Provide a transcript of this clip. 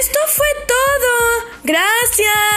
esto fue todo. Gracias.